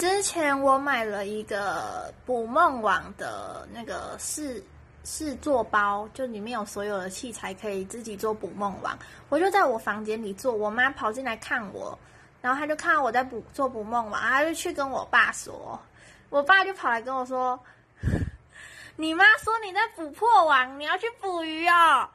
之前我买了一个捕梦网的那个试试做包就里面有所有的器材可以自己做捕梦网。我就在我房间里做我妈跑进来看我然后她就看到我在捕做捕梦网她就去跟我爸说我爸就跑来跟我说你妈说你在捕破网你要去捕鱼哦。